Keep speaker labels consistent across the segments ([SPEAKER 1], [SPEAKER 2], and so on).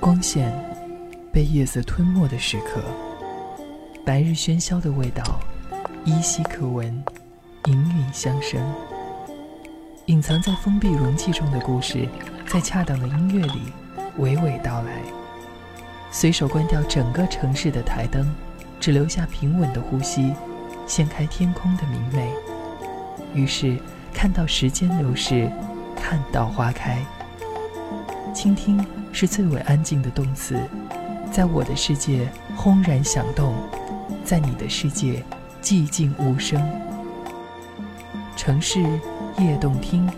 [SPEAKER 1] 光线被夜色吞没的时刻，白日喧嚣的味道依稀可闻，隐隐相生。隐藏在封闭容器中的故事，在恰当的音乐里娓娓道来。随手关掉整个城市的台灯，只留下平稳的呼吸，掀开天空的明媚。于是看到时间流逝，看到花开。倾听是最为安静的动词，在我的世界轰然响动，在你的世界寂静无声。城市夜动听，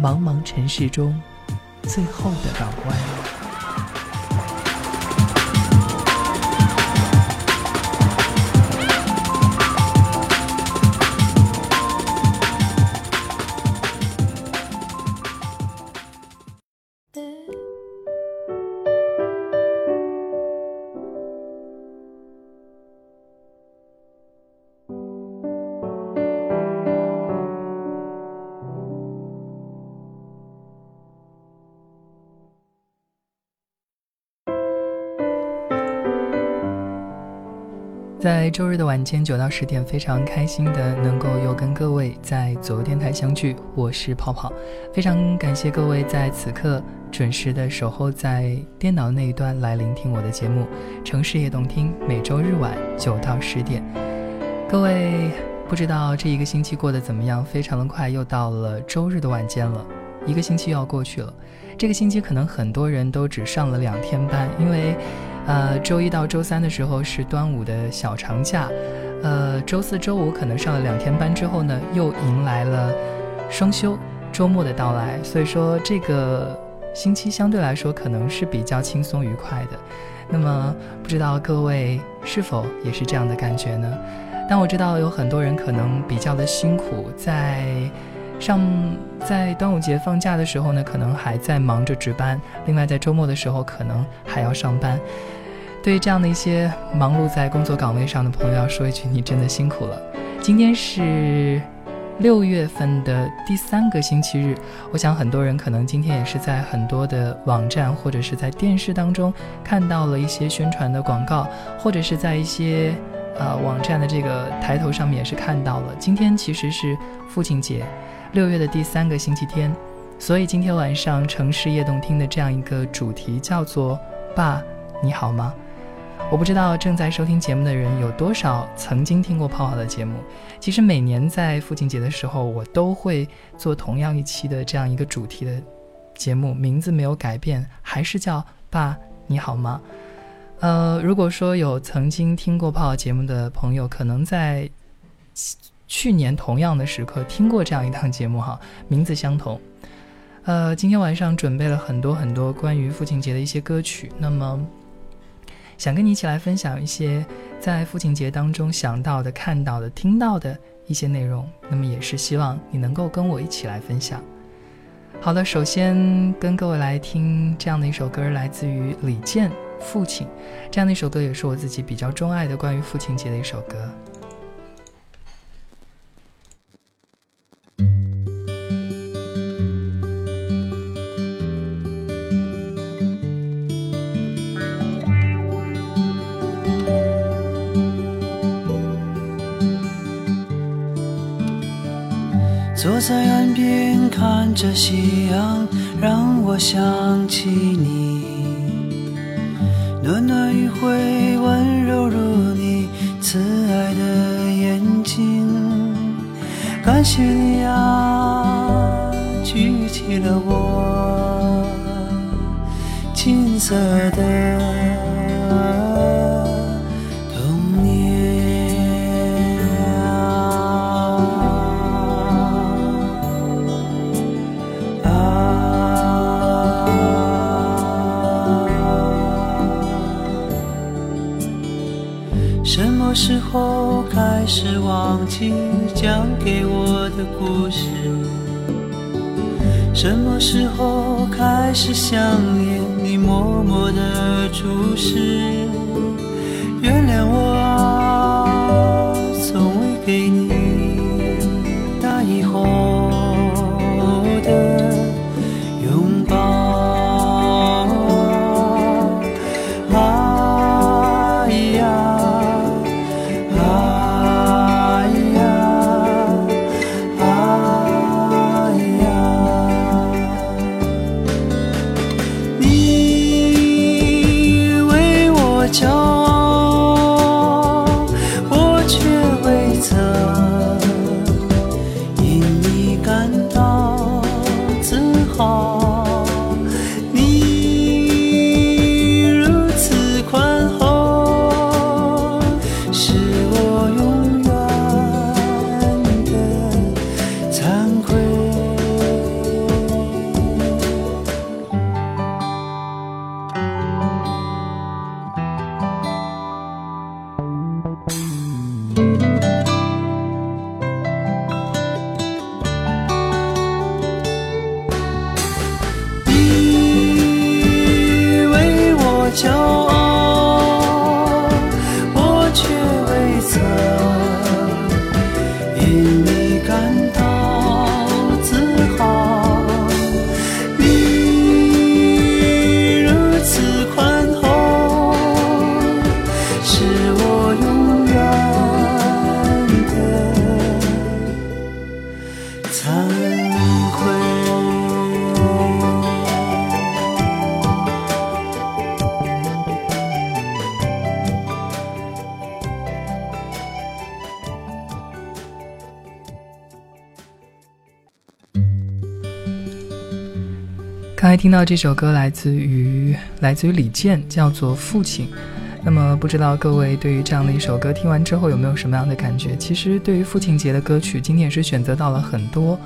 [SPEAKER 1] 茫茫尘世中最后的港湾。周日的晚间九到十点，非常开心的能够又跟各位在左右电台相聚。我是泡泡，非常感谢各位在此刻准时的守候在电脑那一端来聆听我的节目《城市夜动听》，每周日晚九到十点。各位不知道这一个星期过得怎么样？非常的快，又到了周日的晚间了，一个星期又要过去了。这个星期可能很多人都只上了两天班，因为。呃，周一到周三的时候是端午的小长假，呃，周四周五可能上了两天班之后呢，又迎来了双休周末的到来，所以说这个星期相对来说可能是比较轻松愉快的。那么不知道各位是否也是这样的感觉呢？但我知道有很多人可能比较的辛苦，在上在端午节放假的时候呢，可能还在忙着值班，另外在周末的时候可能还要上班。对这样的一些忙碌在工作岗位上的朋友，要说一句，你真的辛苦了。今天是六月份的第三个星期日，我想很多人可能今天也是在很多的网站或者是在电视当中看到了一些宣传的广告，或者是在一些呃网站的这个抬头上面也是看到了。今天其实是父亲节，六月的第三个星期天，所以今天晚上城市夜动听的这样一个主题叫做“爸，你好吗？”我不知道正在收听节目的人有多少曾经听过泡泡的节目。其实每年在父亲节的时候，我都会做同样一期的这样一个主题的节目，名字没有改变，还是叫“爸，你好吗？”呃，如果说有曾经听过泡泡节目的朋友，可能在去年同样的时刻听过这样一档节目哈，名字相同。呃，今天晚上准备了很多很多关于父亲节的一些歌曲，那么。想跟你一起来分享一些在父亲节当中想到的、看到的、听到的一些内容，那么也是希望你能够跟我一起来分享。好了，首先跟各位来听这样的一首歌，来自于李健《父亲》，这样的一首歌也是我自己比较钟爱的关于父亲节的一首歌。
[SPEAKER 2] 想起你。
[SPEAKER 1] 听到这首歌来自于来自于李健，叫做《父亲》。那么不知道各位对于这样的一首歌听完之后有没有什么样的感觉？其实对于父亲节的歌曲，今天也是选择到了很多。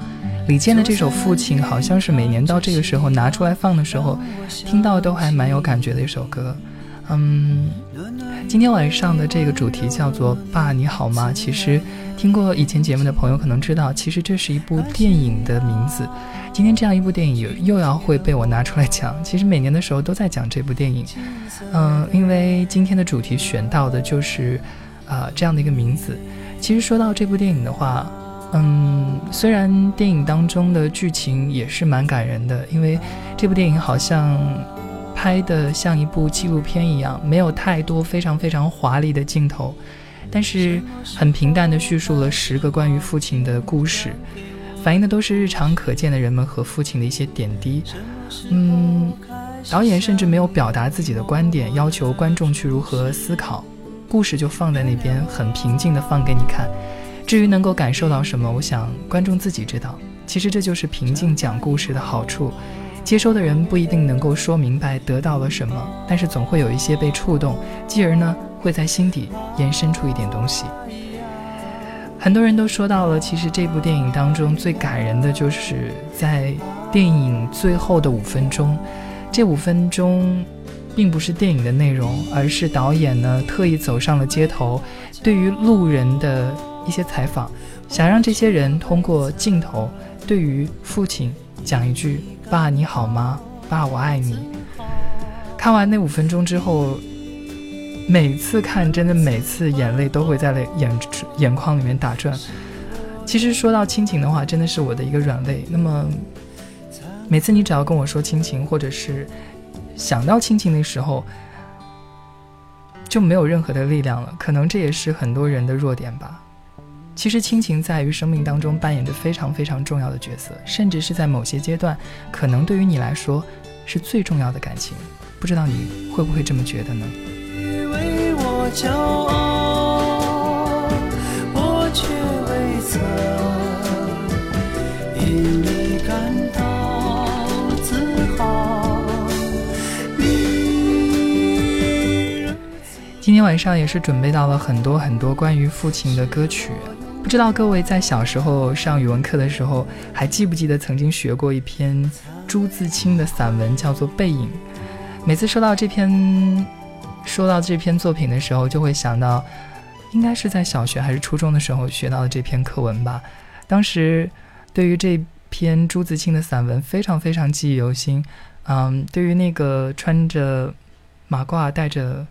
[SPEAKER 1] 李健的这首《父亲》好像是每年到这个时候拿出来放的时候，听到都还蛮有感觉的一首歌。嗯，今天晚上的这个主题叫做“爸你好吗”。其实听过以前节目的朋友可能知道，其实这是一部电影的名字。今天这样一部电影又要会被我拿出来讲，其实每年的时候都在讲这部电影，嗯，因为今天的主题选到的就是，呃，这样的一个名字。其实说到这部电影的话，嗯，虽然电影当中的剧情也是蛮感人的，因为这部电影好像拍的像一部纪录片一样，没有太多非常非常华丽的镜头，但是很平淡的叙述了十个关于父亲的故事。反映的都是日常可见的人们和父亲的一些点滴，嗯，导演甚至没有表达自己的观点，要求观众去如何思考，故事就放在那边，很平静的放给你看。至于能够感受到什么，我想观众自己知道。其实这就是平静讲故事的好处，接收的人不一定能够说明白得到了什么，但是总会有一些被触动，继而呢会在心底延伸出一点东西。很多人都说到了，其实这部电影当中最感人的就是在电影最后的五分钟。这五分钟，并不是电影的内容，而是导演呢特意走上了街头，对于路人的一些采访，想让这些人通过镜头对于父亲讲一句：“爸，你好吗？爸，我爱你。”看完那五分钟之后。每次看，真的每次眼泪都会在泪眼眼眶里面打转。其实说到亲情的话，真的是我的一个软肋。那么每次你只要跟我说亲情，或者是想到亲情的时候，就没有任何的力量了。可能这也是很多人的弱点吧。其实亲情在于生命当中扮演着非常非常重要的角色，甚至是在某些阶段，可能对于你来说是最重要的感情。不知道你会不会这么觉得呢？骄傲，我却未曾因你感到自豪。今天晚上也是准备到了很多很多关于父亲的歌曲，不知道各位在小时候上语文课的时候，还记不记得曾经学过一篇朱自清的散文，叫做《背影》。每次说到这篇。说到这篇作品的时候，就会想到，应该是在小学还是初中的时候学到的这篇课文吧。当时对于这篇朱自清的散文非常非常记忆犹新。嗯，对于那个穿着马褂、戴着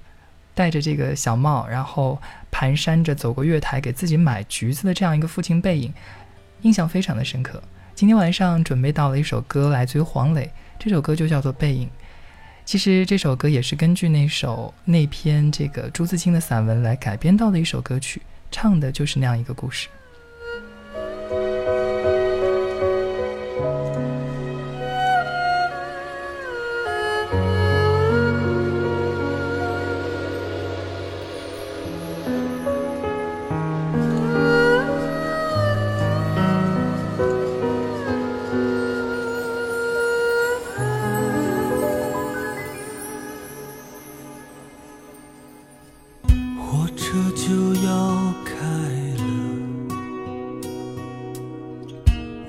[SPEAKER 1] 戴着这个小帽，然后蹒跚着走过月台给自己买橘子的这样一个父亲背影，印象非常的深刻。今天晚上准备到了一首歌，来自于黄磊，这首歌就叫做《背影》。其实这首歌也是根据那首那篇这个朱自清的散文来改编到的一首歌曲，唱的就是那样一个故事。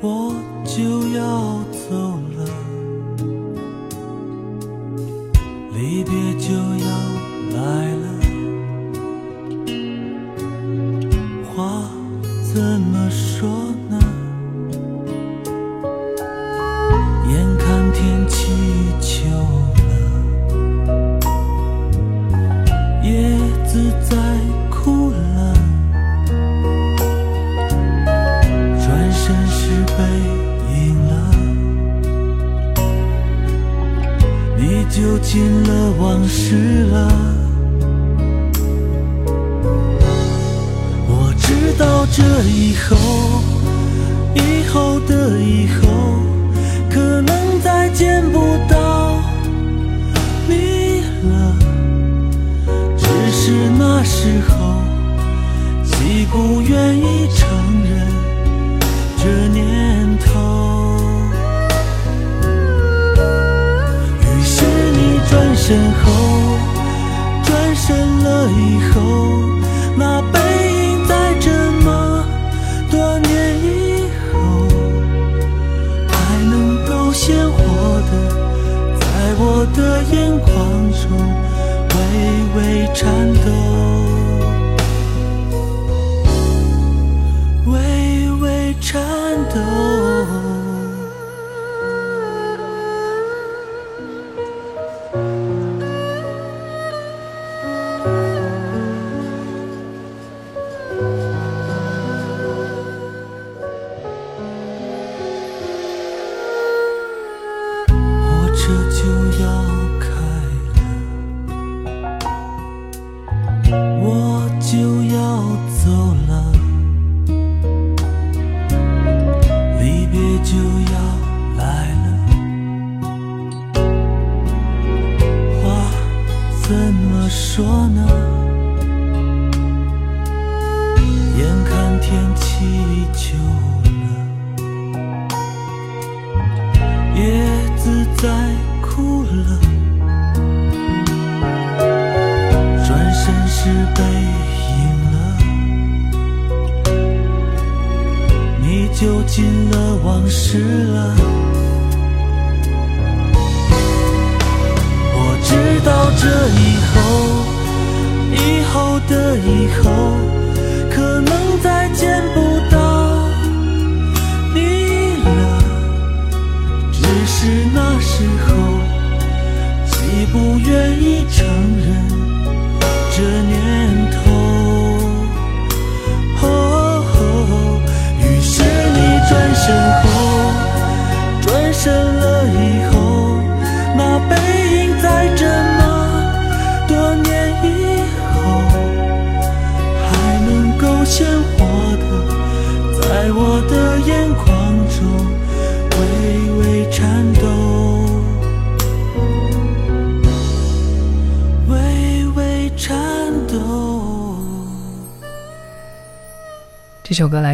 [SPEAKER 2] 我就要这就要看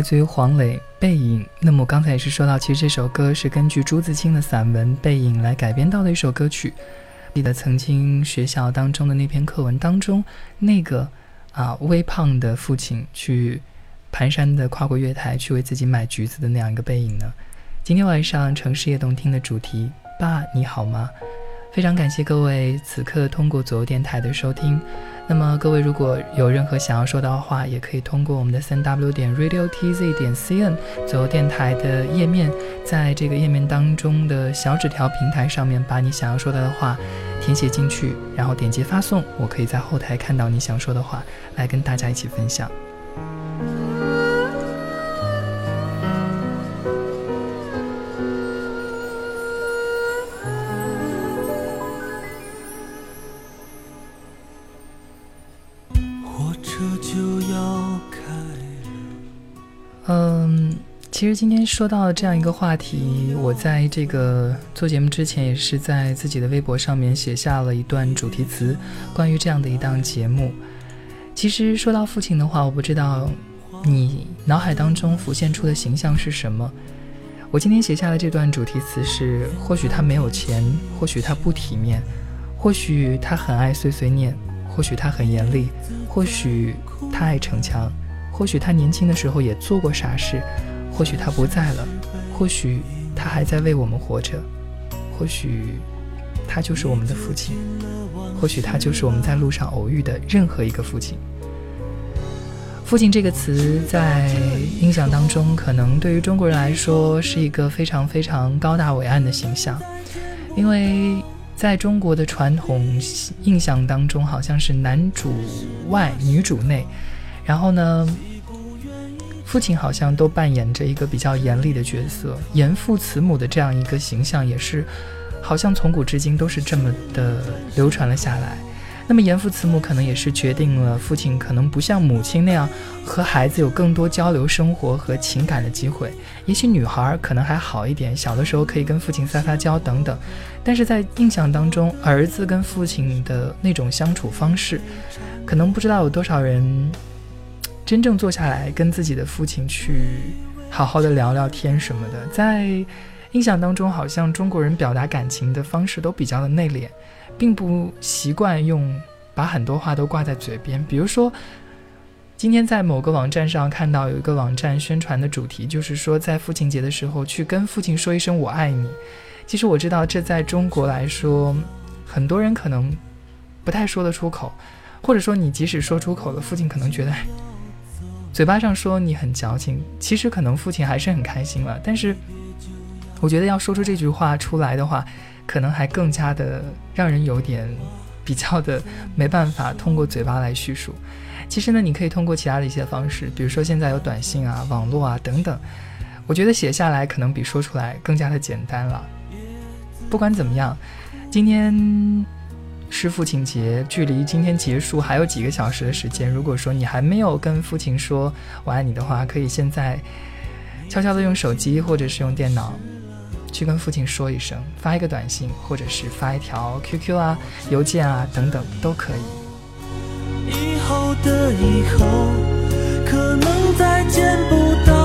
[SPEAKER 1] 来自于黄磊《背影》。那么我刚才也是说到，其实这首歌是根据朱自清的散文《背影》来改编到的一首歌曲。记得曾经学校当中的那篇课文当中，那个啊微胖的父亲去蹒跚的跨过月台去为自己买橘子的那样一个背影呢？今天晚上城市夜动听的主题，爸你好吗？非常感谢各位此刻通过左右电台的收听。那么各位如果有任何想要说到的话，也可以通过我们的三 w 点 radio tz 点 cn 左右电台的页面，在这个页面当中的小纸条平台上面，把你想要说到的话填写进去，然后点击发送，我可以在后台看到你想说的话，来跟大家一起分享。其实今天说到这样一个话题，我在这个做节目之前，也是在自己的微博上面写下了一段主题词，关于这样的一档节目。其实说到父亲的话，我不知道你脑海当中浮现出的形象是什么。我今天写下的这段主题词是：或许他没有钱，或许他不体面，或许他很爱碎碎念，或许他很严厉，或许他爱逞强。或许他年轻的时候也做过傻事，或许他不在了，或许他还在为我们活着，或许他就是我们的父亲，或许他就是我们在路上偶遇的任何一个父亲。父亲这个词在印象当中，可能对于中国人来说是一个非常非常高大伟岸的形象，因为在中国的传统印象当中，好像是男主外女主内，然后呢。父亲好像都扮演着一个比较严厉的角色，严父慈母的这样一个形象，也是好像从古至今都是这么的流传了下来。那么严父慈母可能也是决定了父亲可能不像母亲那样和孩子有更多交流生活和情感的机会。也许女孩可能还好一点，小的时候可以跟父亲撒撒娇等等。但是在印象当中，儿子跟父亲的那种相处方式，可能不知道有多少人。真正坐下来跟自己的父亲去好好的聊聊天什么的，在印象当中好像中国人表达感情的方式都比较的内敛，并不习惯用把很多话都挂在嘴边。比如说，今天在某个网站上看到有一个网站宣传的主题，就是说在父亲节的时候去跟父亲说一声我爱你。其实我知道这在中国来说，很多人可能不太说得出口，或者说你即使说出口了，父亲可能觉得。嘴巴上说你很矫情，其实可能父亲还是很开心了。但是，我觉得要说出这句话出来的话，可能还更加的让人有点比较的没办法通过嘴巴来叙述。其实呢，你可以通过其他的一些方式，比如说现在有短信啊、网络啊等等。我觉得写下来可能比说出来更加的简单了。不管怎么样，今天。是父亲节，距离今天结束还有几个小时的时间。如果说你还没有跟父亲说我爱你的话，可以现在悄悄的用手机或者是用电脑去跟父亲说一声，发一个短信，或者是发一条 QQ 啊、邮件啊等等都可以。以后的以后，可能再见不到。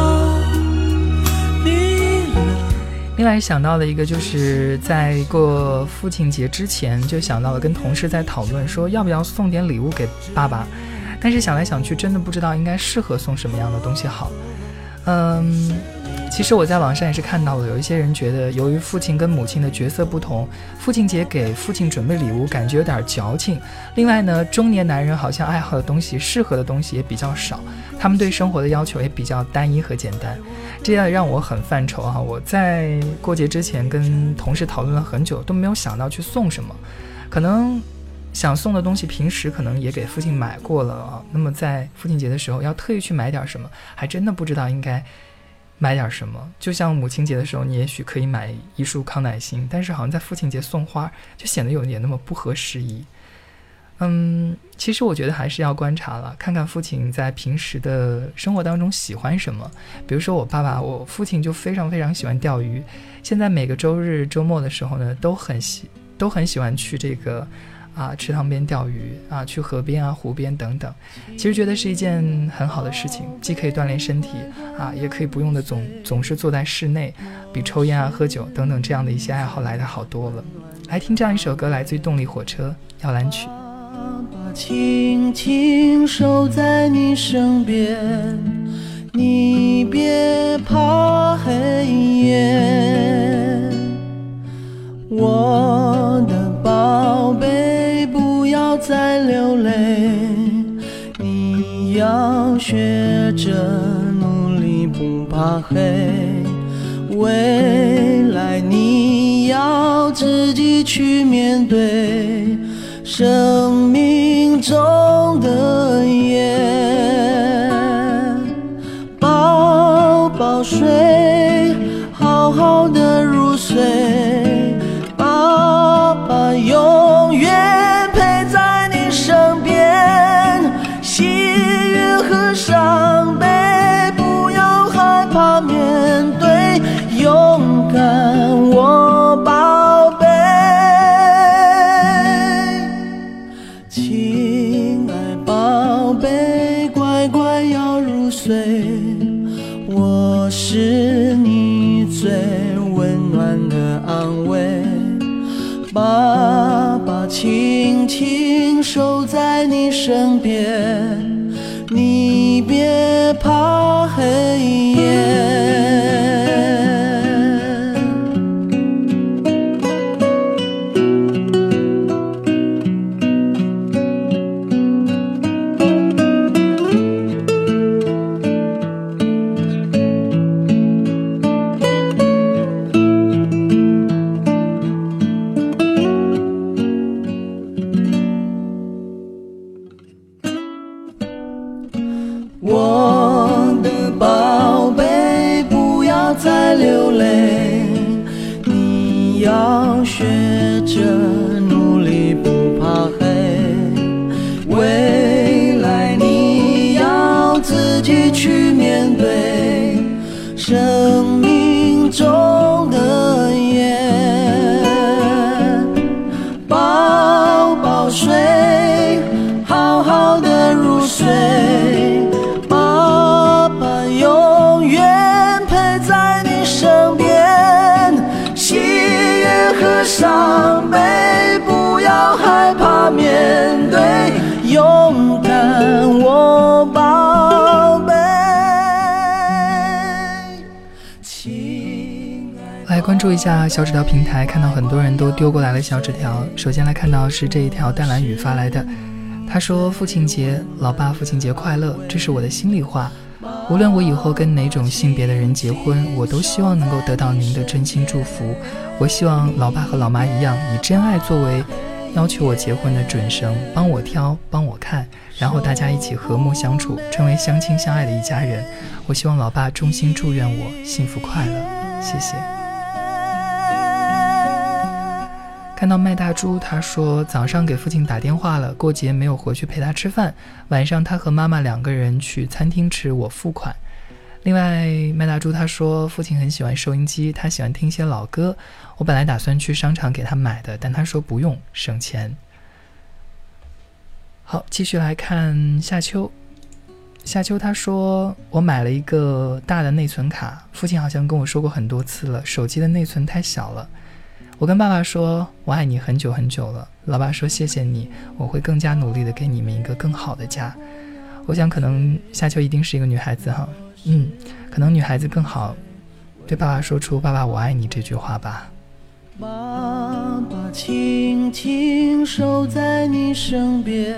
[SPEAKER 1] 另外想到的一个，就是在过父亲节之前，就想到了跟同事在讨论，说要不要送点礼物给爸爸，但是想来想去，真的不知道应该适合送什么样的东西好。嗯。其实我在网上也是看到了，有一些人觉得，由于父亲跟母亲的角色不同，父亲节给父亲准备礼物感觉有点矫情。另外呢，中年男人好像爱好的东西、适合的东西也比较少，他们对生活的要求也比较单一和简单，这样让我很犯愁哈。我在过节之前跟同事讨论了很久，都没有想到去送什么。可能想送的东西，平时可能也给父亲买过了啊。那么在父亲节的时候，要特意去买点什么，还真的不知道应该。买点什么，就像母亲节的时候，你也许可以买一束康乃馨，但是好像在父亲节送花，就显得有点那么不合时宜。嗯，其实我觉得还是要观察了，看看父亲在平时的生活当中喜欢什么。比如说我爸爸，我父亲就非常非常喜欢钓鱼，现在每个周日周末的时候呢，都很喜都很喜欢去这个。啊，池塘边钓鱼啊，去河边啊、湖边等等，其实觉得是一件很好的事情，既可以锻炼身体啊，也可以不用的总总是坐在室内，比抽烟啊、喝酒等等这样的一些爱好来的好多了。来听这样一首歌，来自于动力火车《摇篮曲》。
[SPEAKER 2] 爸爸轻轻守在你身边，你别怕黑夜，我的宝贝。不要再流泪，你要学着努力，不怕黑。未来你要自己去面对生命中的夜。future
[SPEAKER 1] 关注一下小纸条平台，看到很多人都丢过来了小纸条。首先来看到是这一条淡蓝雨发来的，他说：“父亲节，老爸，父亲节快乐，这是我的心里话。无论我以后跟哪种性别的人结婚，我都希望能够得到您的真心祝福。我希望老爸和老妈一样，以真爱作为要求我结婚的准绳，帮我挑，帮我看，然后大家一起和睦相处，成为相亲相爱的一家人。我希望老爸衷心祝愿我幸福快乐，谢谢。”看到麦大猪，他说早上给父亲打电话了，过节没有回去陪他吃饭，晚上他和妈妈两个人去餐厅吃，我付款。另外，麦大猪他说父亲很喜欢收音机，他喜欢听一些老歌，我本来打算去商场给他买的，但他说不用，省钱。好，继续来看夏秋。夏秋他说我买了一个大的内存卡，父亲好像跟我说过很多次了，手机的内存太小了。我跟爸爸说：“我爱你很久很久了。”老爸说：“谢谢你，我会更加努力的给你们一个更好的家。”我想，可能夏秋一定是一个女孩子哈，嗯，可能女孩子更好对爸爸说出“爸爸，我爱你”这句话吧。
[SPEAKER 2] 爸爸，轻轻守在你身边，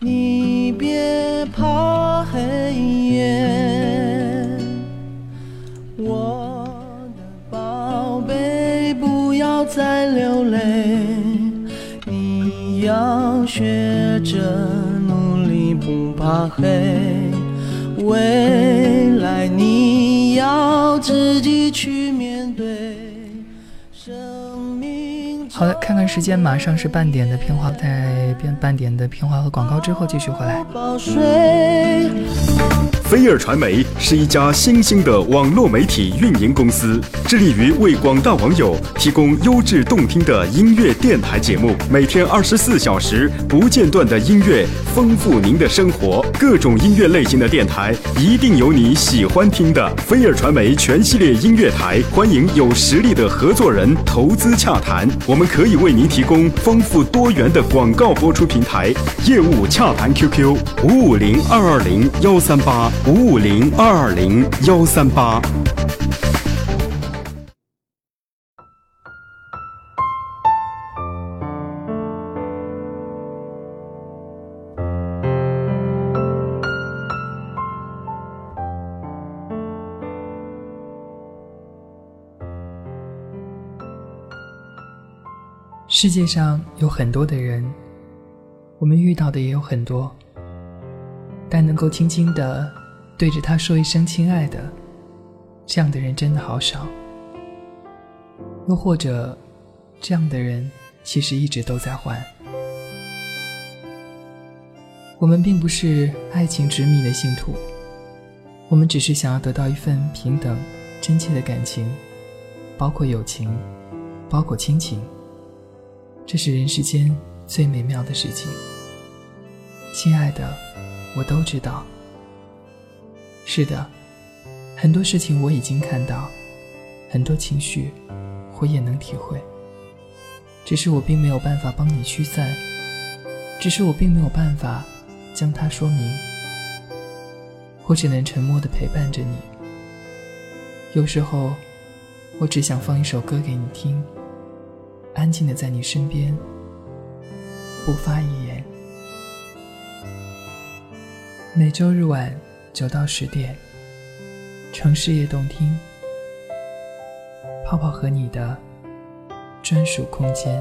[SPEAKER 2] 你别怕黑夜。再流泪，你要学着努力，不怕黑。未来你要自己去面对。
[SPEAKER 1] 生命好的，看看时间，马上是半点的片花，在变半点的片花和广告之后继续回来。
[SPEAKER 3] 飞尔传媒是一家新兴的网络媒体运营公司，致力于为广大网友提供优质动听的音乐电台节目，每天二十四小时不间断的音乐，丰富您的生活。各种音乐类型的电台，一定有你喜欢听的。飞尔传媒全系列音乐台，欢迎有实力的合作人投资洽谈，我们可以为您提供丰富多元的广告播出平台。业务洽谈 QQ：五五零二二零幺三八。五五零二二零幺三八。
[SPEAKER 1] 世界上有很多的人，我们遇到的也有很多，但能够轻轻的。对着他说一声“亲爱的”，这样的人真的好少。又或者，这样的人其实一直都在换。我们并不是爱情执迷的信徒，我们只是想要得到一份平等、真切的感情，包括友情，包括亲情。这是人世间最美妙的事情。亲爱的，我都知道。是的，很多事情我已经看到，很多情绪我也能体会。只是我并没有办法帮你驱散，只是我并没有办法将它说明。我只能沉默的陪伴着你。有时候，我只想放一首歌给你听，安静的在你身边，不发一言。每周日晚。九到十点，城市夜动听，泡泡和你的专属空间。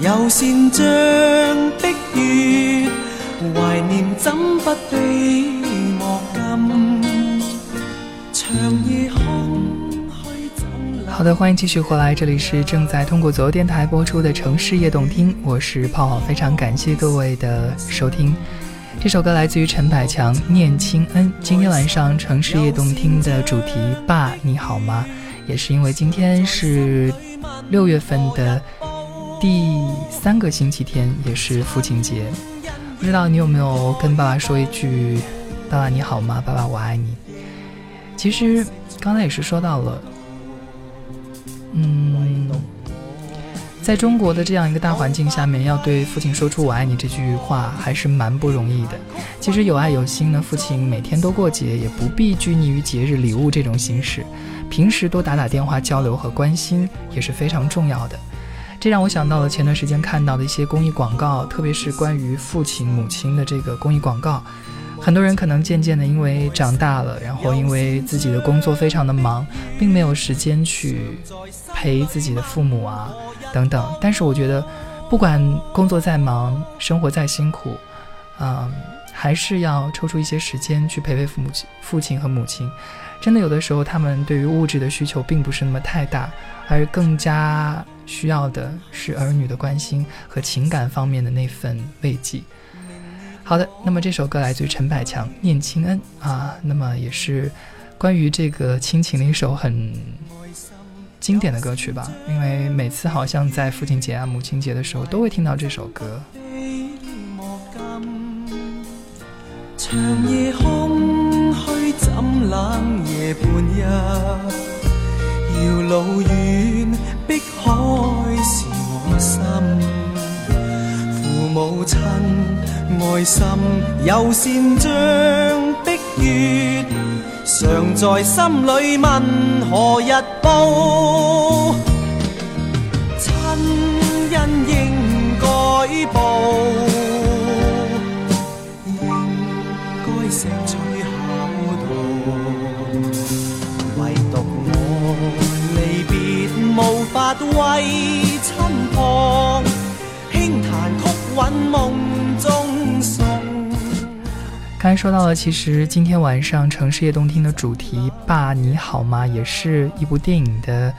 [SPEAKER 2] 有善像碧月，怀念怎不悲莫禁？长夜空。
[SPEAKER 1] 好的，欢迎继续回来，这里是正在通过左右电台播出的《城市夜动听》，我是泡泡，非常感谢各位的收听。这首歌来自于陈百强《念亲恩》。今天晚上《城市夜动听》的主题“爸，你好吗”，也是因为今天是六月份的第三个星期天，也是父亲节。不知道你有没有跟爸爸说一句“爸爸你好吗？爸爸我爱你”。其实刚才也是说到了。嗯，在中国的这样一个大环境下面，要对父亲说出“我爱你”这句话还是蛮不容易的。其实有爱有心呢，父亲每天都过节，也不必拘泥于节日礼物这种形式，平时多打打电话交流和关心也是非常重要的。这让我想到了前段时间看到的一些公益广告，特别是关于父亲母亲的这个公益广告。很多人可能渐渐的因为长大了，然后因为自己的工作非常的忙，并没有时间去陪自己的父母啊等等。但是我觉得，不管工作再忙，生活再辛苦，嗯，还是要抽出一些时间去陪陪父母亲、父亲和母亲。真的有的时候，他们对于物质的需求并不是那么太大，而更加需要的是儿女的关心和情感方面的那份慰藉。好的，那么这首歌来自于陈百强《念亲恩》啊，那么也是关于这个亲情的一首很经典的歌曲吧。因为每次好像在父亲节啊、母亲节的时候，都会听到这首歌。
[SPEAKER 2] 长夜空虚，怎冷夜半日，遥路远，碧海是我心。父母亲爱心有善像碧月，常在心里问何日报？亲恩应该报，应该石取孝道。唯独我离别无法为亲旁轻弹曲韵梦中。
[SPEAKER 1] 刚才说到了，其实今天晚上《城市夜动听》的主题“爸你好吗”也是一部电影的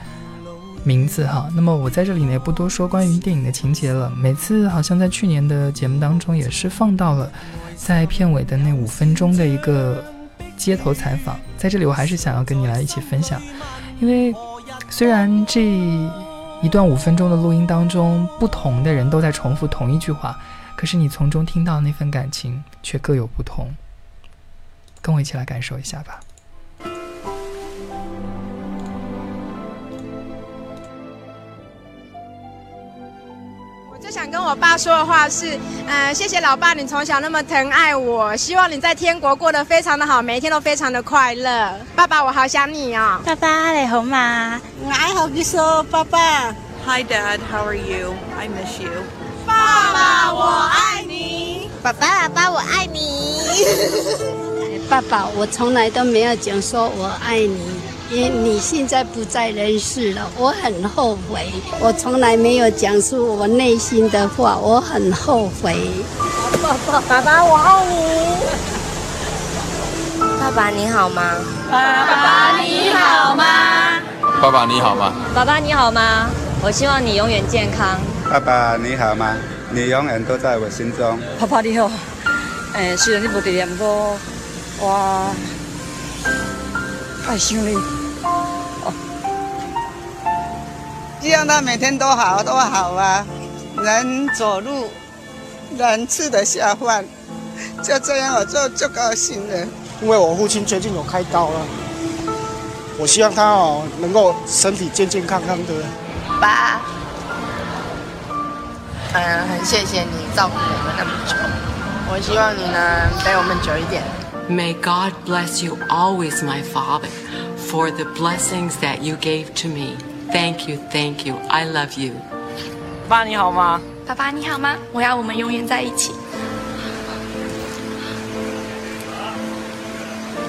[SPEAKER 1] 名字哈。那么我在这里呢也不多说关于电影的情节了。每次好像在去年的节目当中也是放到了在片尾的那五分钟的一个街头采访，在这里我还是想要跟你来一起分享，因为虽然这。一段五分钟的录音当中，不同的人都在重复同一句话，可是你从中听到那份感情却各有不同。跟我一起来感受一下吧。
[SPEAKER 4] 想跟我爸说的话是，嗯，谢谢老爸，你从小那么疼爱我，希望你在天国过得非常的好，每一天都非常的快乐。爸爸，我好想你哦。
[SPEAKER 5] 爸爸你好吗？
[SPEAKER 6] 我爱好你说，爸爸。
[SPEAKER 7] Hi Dad, how are you? I miss you.
[SPEAKER 4] 爸爸，我爱你。
[SPEAKER 5] 爸爸，爸爸，我爱你。
[SPEAKER 6] 爸爸，我从来都没有讲说我爱你。因你现在不在人世了，我很后悔。我从来没有讲出我内心的话，我很后悔。
[SPEAKER 4] 爸爸，爸爸，我爱你。
[SPEAKER 8] 爸爸你好吗？
[SPEAKER 4] 爸爸你好吗？
[SPEAKER 9] 爸爸你好吗？
[SPEAKER 8] 爸爸你好吗？我希望你永远健康。
[SPEAKER 10] 爸爸你好吗？你永远都在我心中。
[SPEAKER 11] 爸爸你好。诶，虽然你无在念，不过我。爱心你，
[SPEAKER 12] 希望他每天都好都好啊，能走路，能吃得下饭，就这样我就就高兴了。
[SPEAKER 13] 因为我父亲最近有开刀了，我希望他哦能够身体健健康康的。
[SPEAKER 14] 爸，嗯，很谢谢你照顾我们那么久，我希望你能陪我们久一点。
[SPEAKER 15] May God bless you always, my Father, for the blessings that you gave to me. Thank you, thank you. I love you.
[SPEAKER 16] 爸，你好吗？
[SPEAKER 17] 爸爸，你好吗？我要我们永远在一起。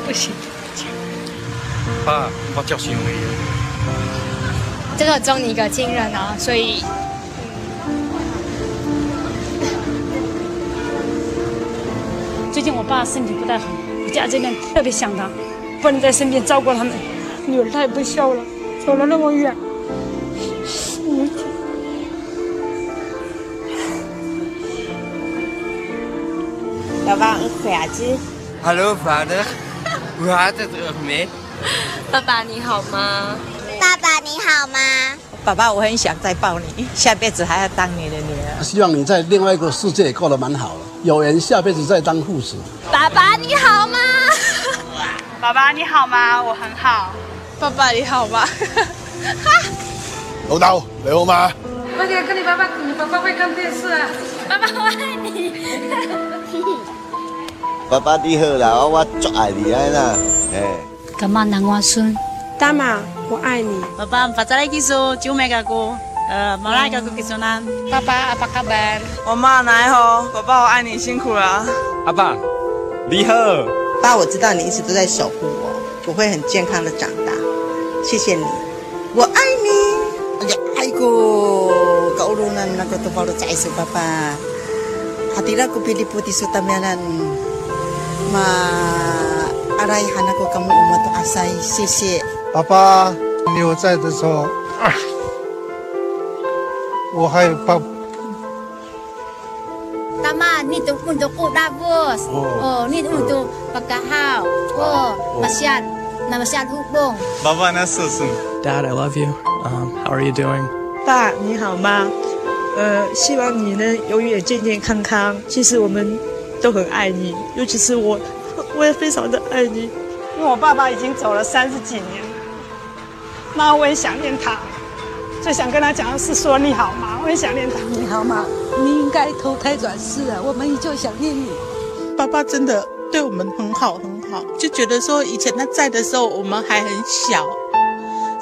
[SPEAKER 16] 不行，爸，我叫新伟。
[SPEAKER 17] 这个中你一个亲人啊，所以。
[SPEAKER 11] 我爸身体不太好，我家这边特别想他，不能在身边照顾他们。女儿太不孝了，走了那么远。
[SPEAKER 18] 老爸，我快
[SPEAKER 19] 点。Hello，father，what's up，man？
[SPEAKER 15] 爸爸你好吗？
[SPEAKER 5] 爸爸你好吗？
[SPEAKER 20] 爸爸，我很想再抱你，下辈子还要当你的女儿。
[SPEAKER 21] 希望你在另外一个世界过得蛮好。有人下辈子再当护士。
[SPEAKER 5] 爸爸你好吗？
[SPEAKER 22] 爸爸你好吗？我很好。
[SPEAKER 23] 爸爸你好吗？
[SPEAKER 24] 老豆你好吗？
[SPEAKER 22] 快点跟你爸爸，你爸爸会看电视啊。
[SPEAKER 5] 爸爸我爱你。
[SPEAKER 25] 爸爸你好啦，我我最爱你啊啦，哎。
[SPEAKER 16] 干嘛南瓜孙？
[SPEAKER 23] 大妈，我爱你。
[SPEAKER 26] 爸爸，发财吉数，九美个姑，呃，马拉加古吉松南，
[SPEAKER 22] 爸爸阿爸卡班，
[SPEAKER 27] 我妈来吼，爸爸我爱你，辛苦了，
[SPEAKER 28] 阿爸，你好，
[SPEAKER 12] 爸，我知道你一直都在守护我，我会很健康的长大，谢谢你，我爱你，哎呀，爱过，高路南那个都包的在手，爸爸，阿迪拉古比利布提苏达米兰，马阿拉莱哈那个卡姆乌莫多阿塞，谢谢，
[SPEAKER 29] 爸爸，你有在的时候。啊我还包，大
[SPEAKER 16] 妈，你都，你都，大伯，哦，你都，包得好，
[SPEAKER 28] 哦，我下，那么下，老公。爸爸，那孙子，Dad，I love you，How are you doing？
[SPEAKER 23] 爸，你好吗？呃，希望你能永远健健康康。其实我们都很爱你，尤其是我，我也非常的爱你，
[SPEAKER 22] 因为我爸爸已经走了三十几年了，妈，我也想念他。最想跟他讲的是说你好吗？我很想念他。
[SPEAKER 30] 你好吗？你应该投胎转世啊！我们依旧想念你。
[SPEAKER 31] 爸爸真的对我们很好很好，就觉得说以前他在的时候我们还很小，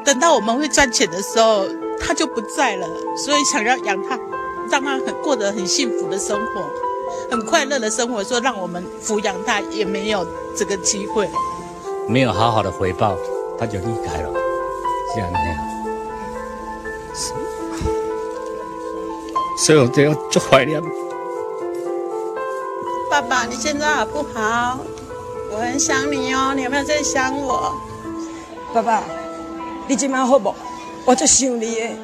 [SPEAKER 31] 等到我们会赚钱的时候他就不在了，所以想要养他，让他很过得很幸福的生活，很快乐的生活。说让我们抚养他也没有这个机会，
[SPEAKER 32] 没有好好的回报，他就离开了，这样那样。所以我都要就怀念。
[SPEAKER 31] 爸爸，你现在好不好？我很想你哦，你有没有在想我？
[SPEAKER 23] 爸爸，你今晚好不？我就想你耶。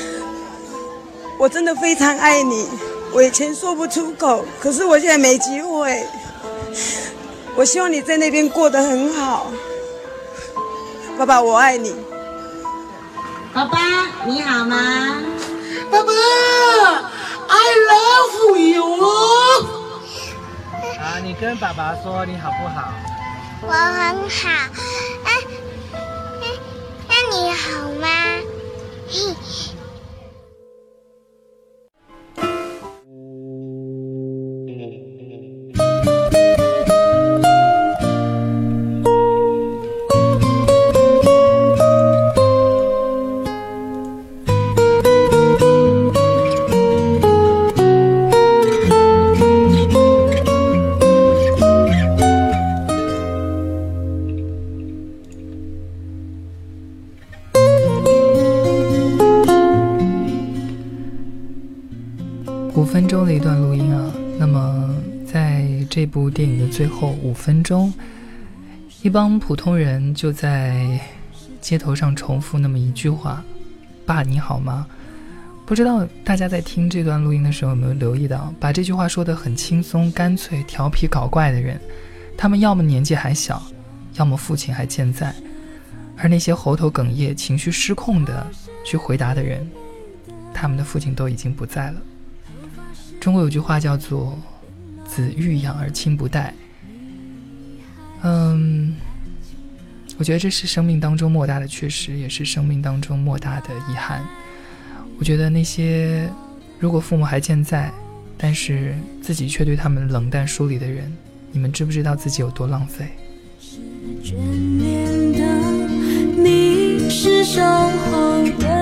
[SPEAKER 23] 我真的非常爱你，我以前说不出口，可是我现在没机会。我希望你在那边过得很好。爸爸，我爱你。
[SPEAKER 5] 爸爸，你好吗？
[SPEAKER 30] 爸爸，I love you。
[SPEAKER 33] 啊，你跟爸爸说你好不好？
[SPEAKER 5] 我很好。啊，那你好吗？
[SPEAKER 1] 五分钟的一段录音啊，那么在这部电影的最后五分钟，一帮普通人就在街头上重复那么一句话：“爸，你好吗？”不知道大家在听这段录音的时候有没有留意到，把这句话说得很轻松、干脆、调皮搞怪的人，他们要么年纪还小，要么父亲还健在，而那些喉头哽咽、情绪失控的去回答的人，他们的父亲都已经不在了。中国有句话叫做“子欲养而亲不待”，嗯，我觉得这是生命当中莫大的缺失，也是生命当中莫大的遗憾。我觉得那些如果父母还健在，但是自己却对他们冷淡疏离的人，你们知不知道自己有多浪费？
[SPEAKER 34] 眷恋的，你是守候的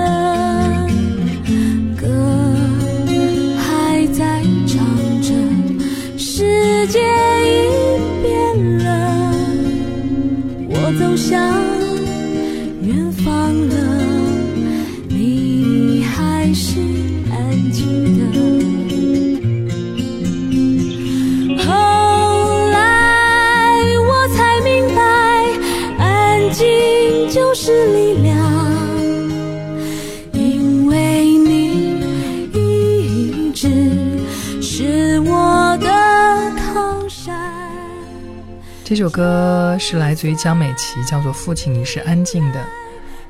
[SPEAKER 1] 这首歌是来自于江美琪，叫做《父亲，你是安静的》。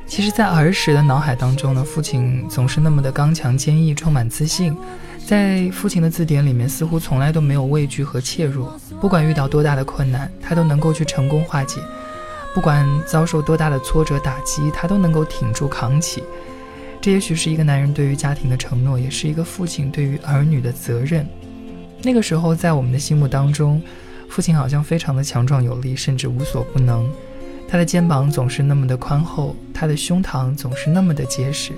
[SPEAKER 1] 其实，在儿时的脑海当中呢，父亲总是那么的刚强坚毅，充满自信。在父亲的字典里面，似乎从来都没有畏惧和怯弱。不管遇到多大的困难，他都能够去成功化解；不管遭受多大的挫折打击，他都能够挺住扛起。这也许是一个男人对于家庭的承诺，也是一个父亲对于儿女的责任。那个时候，在我们的心目当中，父亲好像非常的强壮有力，甚至无所不能。他的肩膀总是那么的宽厚，他的胸膛总是那么的结实，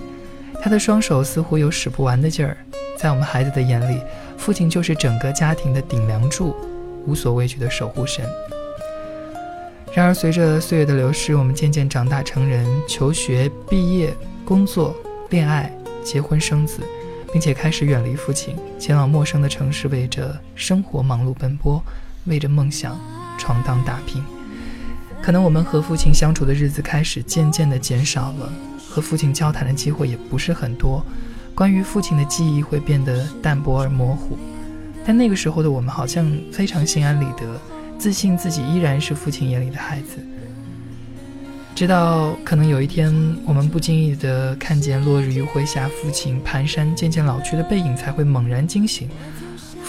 [SPEAKER 1] 他的双手似乎有使不完的劲儿。在我们孩子的眼里，父亲就是整个家庭的顶梁柱，无所畏惧的守护神。然而，随着岁月的流逝，我们渐渐长大成人，求学、毕业、工作、恋爱、结婚、生子，并且开始远离父亲，前往陌生的城市，为着生活忙碌奔波，为着梦想闯荡打拼。可能我们和父亲相处的日子开始渐渐的减少了，和父亲交谈的机会也不是很多。关于父亲的记忆会变得淡薄而模糊，但那个时候的我们好像非常心安理得，自信自己依然是父亲眼里的孩子。直到可能有一天，我们不经意地看见落日余晖下父亲蹒跚渐渐老去的背影，才会猛然惊醒，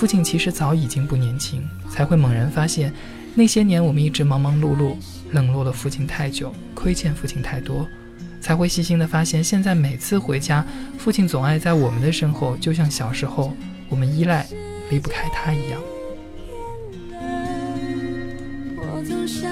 [SPEAKER 1] 父亲其实早已经不年轻，才会猛然发现，那些年我们一直忙忙碌碌，冷落了父亲太久，亏欠父亲太多。才会细心的发现，现在每次回家，父亲总爱在我们的身后，就像小时候我们依赖离不开他一样。
[SPEAKER 2] 我总想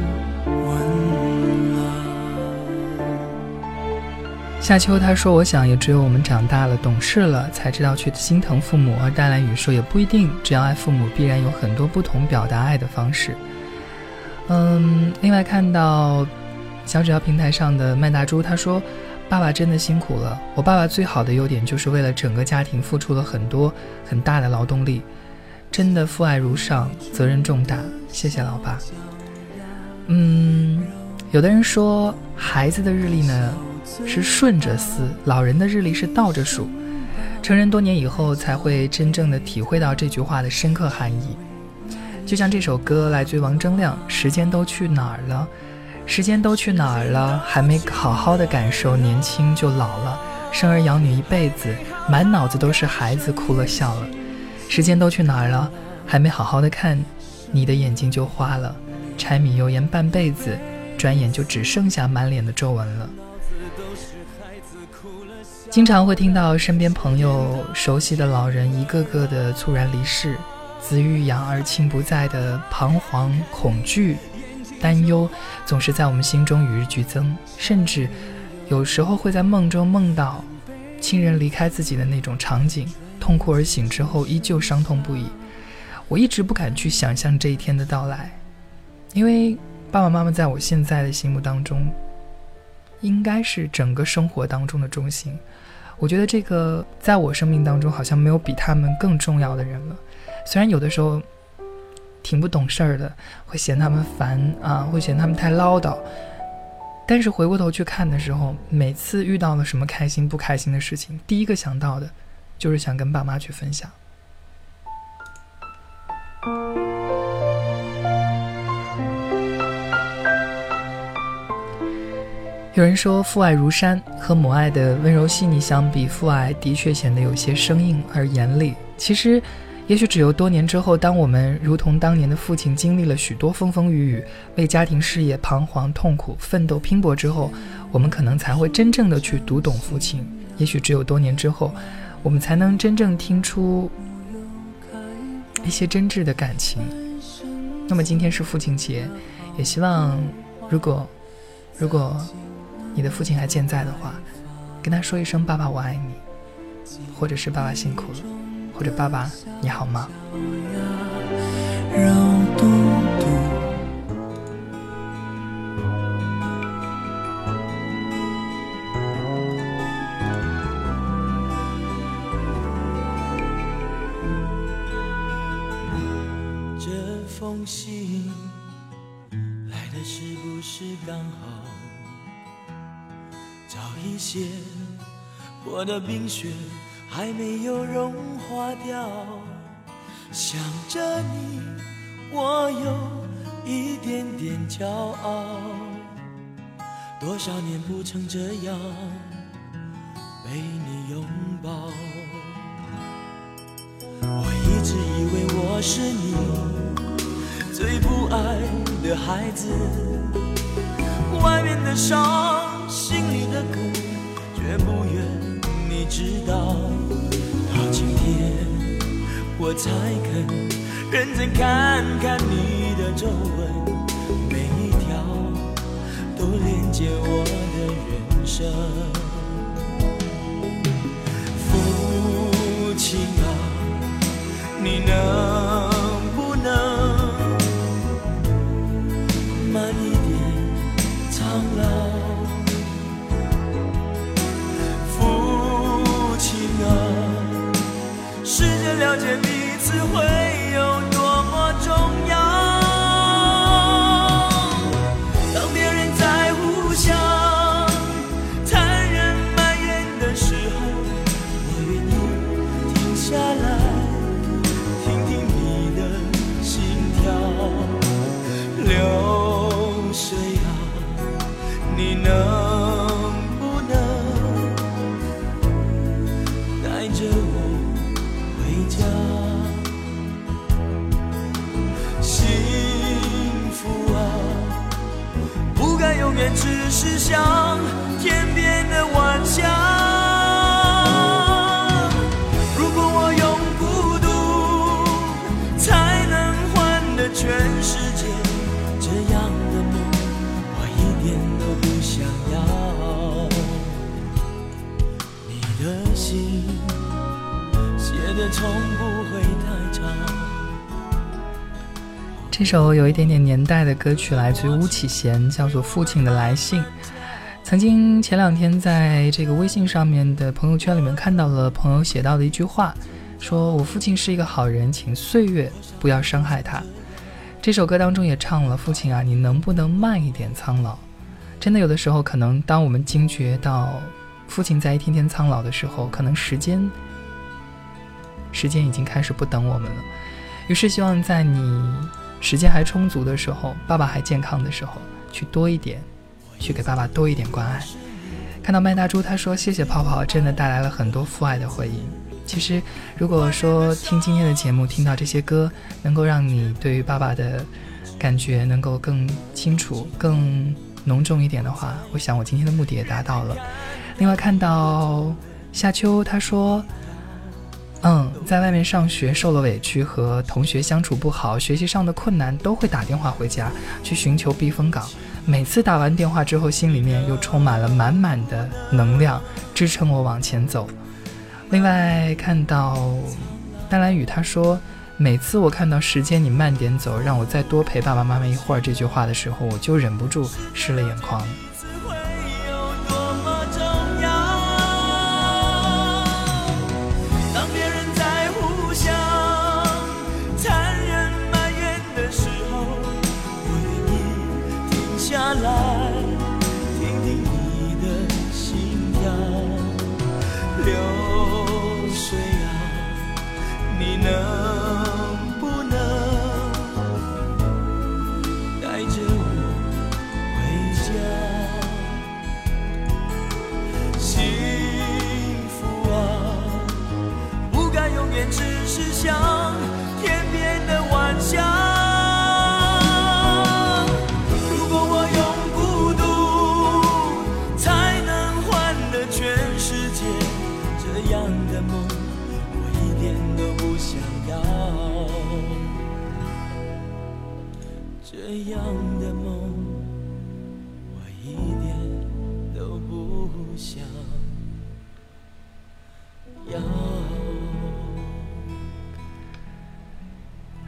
[SPEAKER 1] 夏秋他说：“我想也只有我们长大了、懂事了，才知道去心疼父母。”而淡蓝雨说：“也不一定，只要爱父母，必然有很多不同表达爱的方式。”嗯，另外看到小纸条平台上的麦大猪，他说：“爸爸真的辛苦了。我爸爸最好的优点就是为了整个家庭付出了很多很大的劳动力，真的父爱如上，责任重大。谢谢老爸。”嗯，有的人说孩子的日历呢？是顺着撕，老人的日历是倒着数。成人多年以后，才会真正的体会到这句话的深刻含义。就像这首歌来自王铮亮，《时间都去哪儿了？时间都去哪儿了？还没好好的感受年轻就老了，生儿养女一辈子，满脑子都是孩子，哭了笑了。时间都去哪儿了？还没好好的看，你的眼睛就花了。柴米油盐半辈子。转眼就只剩下满脸的皱纹了。经常会听到身边朋友熟悉的老人一个个的猝然离世，子欲养而亲不在的彷徨、恐惧、担忧，总是在我们心中与日俱增。甚至有时候会在梦中梦到亲人离开自己的那种场景，痛哭而醒之后依旧伤痛不已。我一直不敢去想象这一天的到来，因为爸爸妈妈在我现在的心目当中，应该是整个生活当中的中心。我觉得这个在我生命当中好像没有比他们更重要的人了。虽然有的时候挺不懂事儿的，会嫌他们烦啊，会嫌他们太唠叨，但是回过头去看的时候，每次遇到了什么开心不开心的事情，第一个想到的就是想跟爸妈去分享。有人说父爱如山，和母爱的温柔细腻相比，父爱的确显得有些生硬而严厉。其实，也许只有多年之后，当我们如同当年的父亲，经历了许多风风雨雨，为家庭事业彷徨痛苦、奋斗拼搏之后，我们可能才会真正的去读懂父亲。也许只有多年之后，我们才能真正听出一些真挚的感情。那么今天是父亲节，也希望，如果，如果。你的父亲还健在的话，跟他说一声“爸爸，我爱你”，或者是“爸爸辛苦了”，或者“爸爸你好吗”。
[SPEAKER 35] 这封信来的是不是刚好？早一些，我的冰雪还没有融化掉。想着你，我有一点点骄傲。多少年不曾这样被你拥抱。我一直以为我是你最不爱的孩子，外面的伤。心里的苦，却不愿你知道。到今天，我才肯认真看看你的皱纹，每一条都连接我的人生。父亲啊，你能像天边的晚霞。如果我用孤独才能换得全世界，这样的梦我一点都不想要。你的心写的从不会太长。
[SPEAKER 1] 这首有一点点年代的歌曲来自于巫启贤，叫做《父亲的来信》。曾经前两天在这个微信上面的朋友圈里面看到了朋友写到的一句话，说我父亲是一个好人，请岁月不要伤害他。这首歌当中也唱了：“父亲啊，你能不能慢一点苍老？”真的有的时候，可能当我们惊觉到父亲在一天天苍老的时候，可能时间。时间已经开始不等我们了，于是希望在你时间还充足的时候，爸爸还健康的时候，去多一点，去给爸爸多一点关爱。看到麦大猪，他说：“谢谢泡泡，真的带来了很多父爱的回忆。”其实，如果说听今天的节目，听到这些歌，能够让你对于爸爸的感觉能够更清楚、更浓重一点的话，我想我今天的目的也达到了。另外看到夏秋他说。嗯，在外面上学受了委屈，和同学相处不好，学习上的困难，都会打电话回家去寻求避风港。每次打完电话之后，心里面又充满了满满的能量，支撑我往前走。另外看到丹兰雨他说，每次我看到“时间你慢点走，让我再多陪爸爸妈妈一会儿”这句话的时候，我就忍不住湿了眼眶。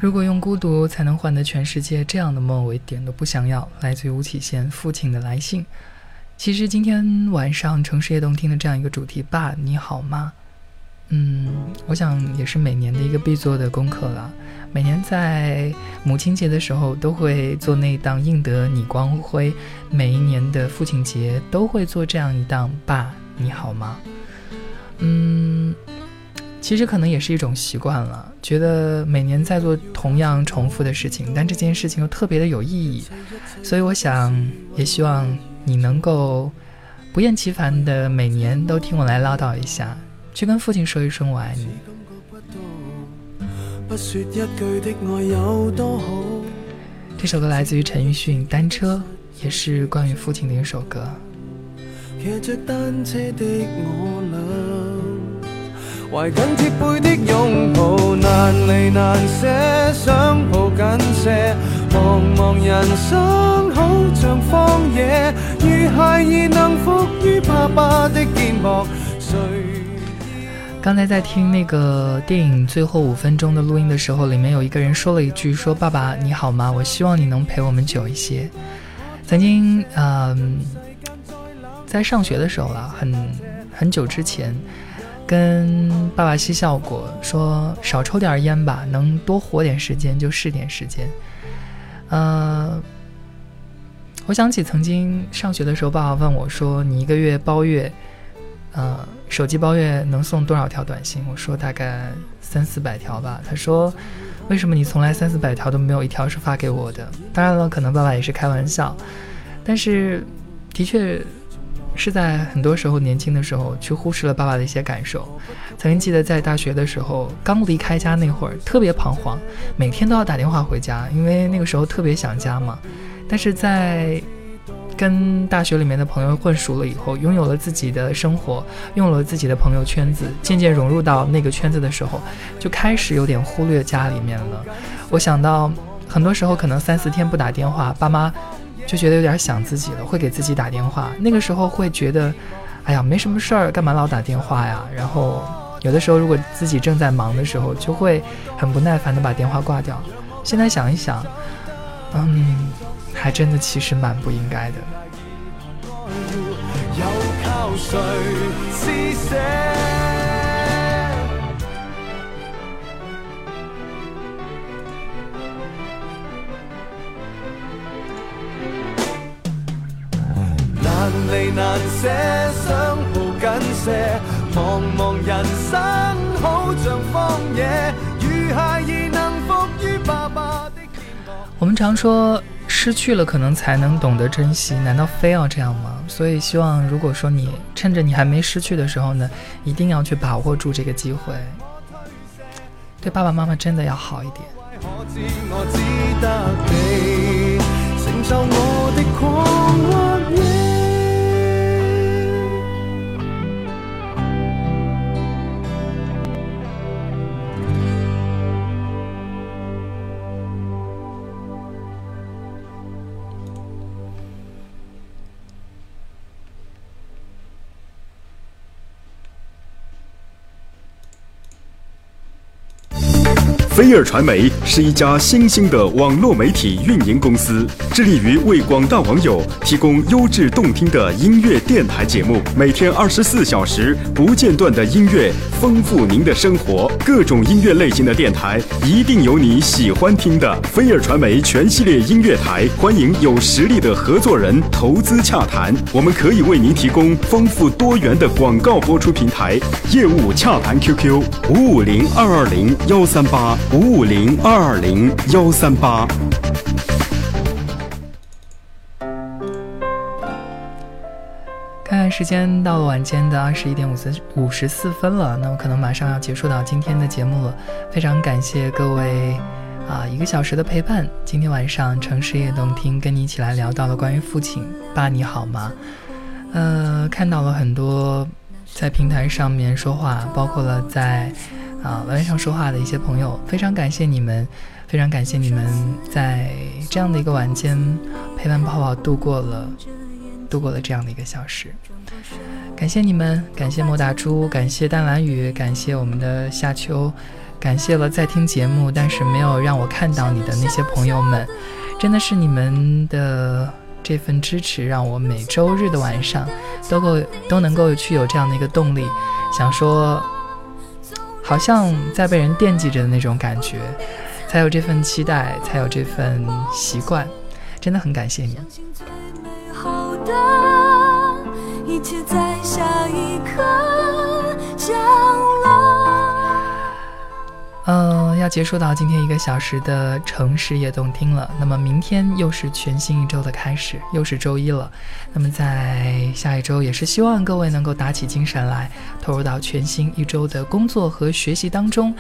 [SPEAKER 1] 如果用孤独才能换得全世界，这样的梦我一点都不想要。来自于吴启贤父亲的来信。其实今天晚上城市夜动听的这样一个主题，爸你好吗？嗯，我想也是每年的一个必做的功课了。每年在母亲节的时候都会做那档应得你光辉，每一年的父亲节都会做这样一档爸你好吗？嗯。其实可能也是一种习惯了，觉得每年在做同样重复的事情，但这件事情又特别的有意义，所以我想，也希望你能够不厌其烦的每年都听我来唠叨一下，去跟父亲说一声我爱你。这首歌来自于陈奕迅《单车》，也是关于父亲的一首歌。怀紧贴背的拥抱，难离难舍，想抱紧些。茫茫人生好像荒野，如孩儿能伏于爸爸的肩膊。刚才在听那个电影最后五分钟的录音的时候，里面有一个人说了一句：“说爸爸你好吗？我希望你能陪我们久一些。”曾经，嗯，在上学的时候啊，很很久之前。跟爸爸嬉笑过，说少抽点烟吧，能多活点时间就是点时间。呃，我想起曾经上学的时候，爸爸问我说：“你一个月包月，呃，手机包月能送多少条短信？”我说：“大概三四百条吧。”他说：“为什么你从来三四百条都没有一条是发给我的？”当然了，可能爸爸也是开玩笑，但是的确。是在很多时候年轻的时候，去忽视了爸爸的一些感受。曾经记得在大学的时候，刚离开家那会儿，特别彷徨，每天都要打电话回家，因为那个时候特别想家嘛。但是在跟大学里面的朋友混熟了以后，拥有了自己的生活，拥有了自己的朋友圈子，渐渐融入到那个圈子的时候，就开始有点忽略家里面了。我想到，很多时候可能三四天不打电话，爸妈。就觉得有点想自己了，会给自己打电话。那个时候会觉得，哎呀，没什么事儿，干嘛老打电话呀？然后有的时候如果自己正在忙的时候，就会很不耐烦的把电话挂掉。现在想一想，嗯，还真的其实蛮不应该的。难舍，想抱紧些。茫茫人生好像荒野，如孩儿能伏于爸爸的肩膊。我们常说，失去了可能才能懂得珍惜，难道非要这样吗？所以希望，如果说你趁着你还没失去的时候呢，一定要去把握住这个机会，对爸爸妈妈真的要好一点。
[SPEAKER 3] 飞尔传媒是一家新兴的网络媒体运营公司，致力于为广大网友提供优质动听的音乐电台节目，每天二十四小时不间断的音乐，丰富您的生活。各种音乐类型的电台，一定有你喜欢听的。飞尔传媒全系列音乐台，欢迎有实力的合作人投资洽谈，我们可以为您提供丰富多元的广告播出平台。业务洽谈 QQ：五五零二二零幺三八五五零二二零幺三八。
[SPEAKER 1] 看看时间，到了晚间的二十一点五十五十四分了，那我可能马上要结束到今天的节目了。非常感谢各位啊，一个小时的陪伴。今天晚上城市夜动听，跟你一起来聊到了关于父亲。爸，你好吗？呃，看到了很多在平台上面说话，包括了在啊晚上说话的一些朋友，非常感谢你们，非常感谢你们在这样的一个晚间陪伴泡泡度过了。度过了这样的一个小时，感谢你们，感谢莫大猪，感谢淡蓝雨，感谢我们的夏秋，感谢了在听节目但是没有让我看到你的那些朋友们，真的是你们的这份支持，让我每周日的晚上都够都能够去有这样的一个动力，想说，好像在被人惦记着的那种感觉，才有这份期待，才有这份习惯，真的很感谢你。一切在下一刻降落。嗯，要结束到今天一个小时的城市夜动听了。那么明天又是全新一周的开始，又是周一了。那么在下一周，也是希望各位能够打起精神来，投入到全新一周的工作和学习当中。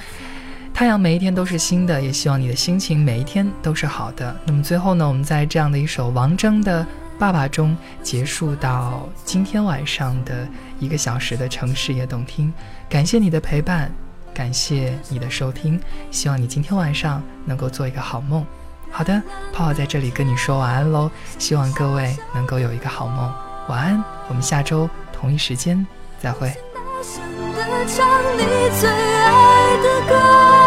[SPEAKER 1] 太阳每一天都是新的，也希望你的心情每一天都是好的。那么最后呢，我们在这样的一首王铮的。爸爸中结束到今天晚上的一个小时的城市夜动听，感谢你的陪伴，感谢你的收听，希望你今天晚上能够做一个好梦。好的，泡泡在这里跟你说晚安喽，希望各位能够有一个好梦，晚安，我们下周同一时间再会。
[SPEAKER 34] 相信最美。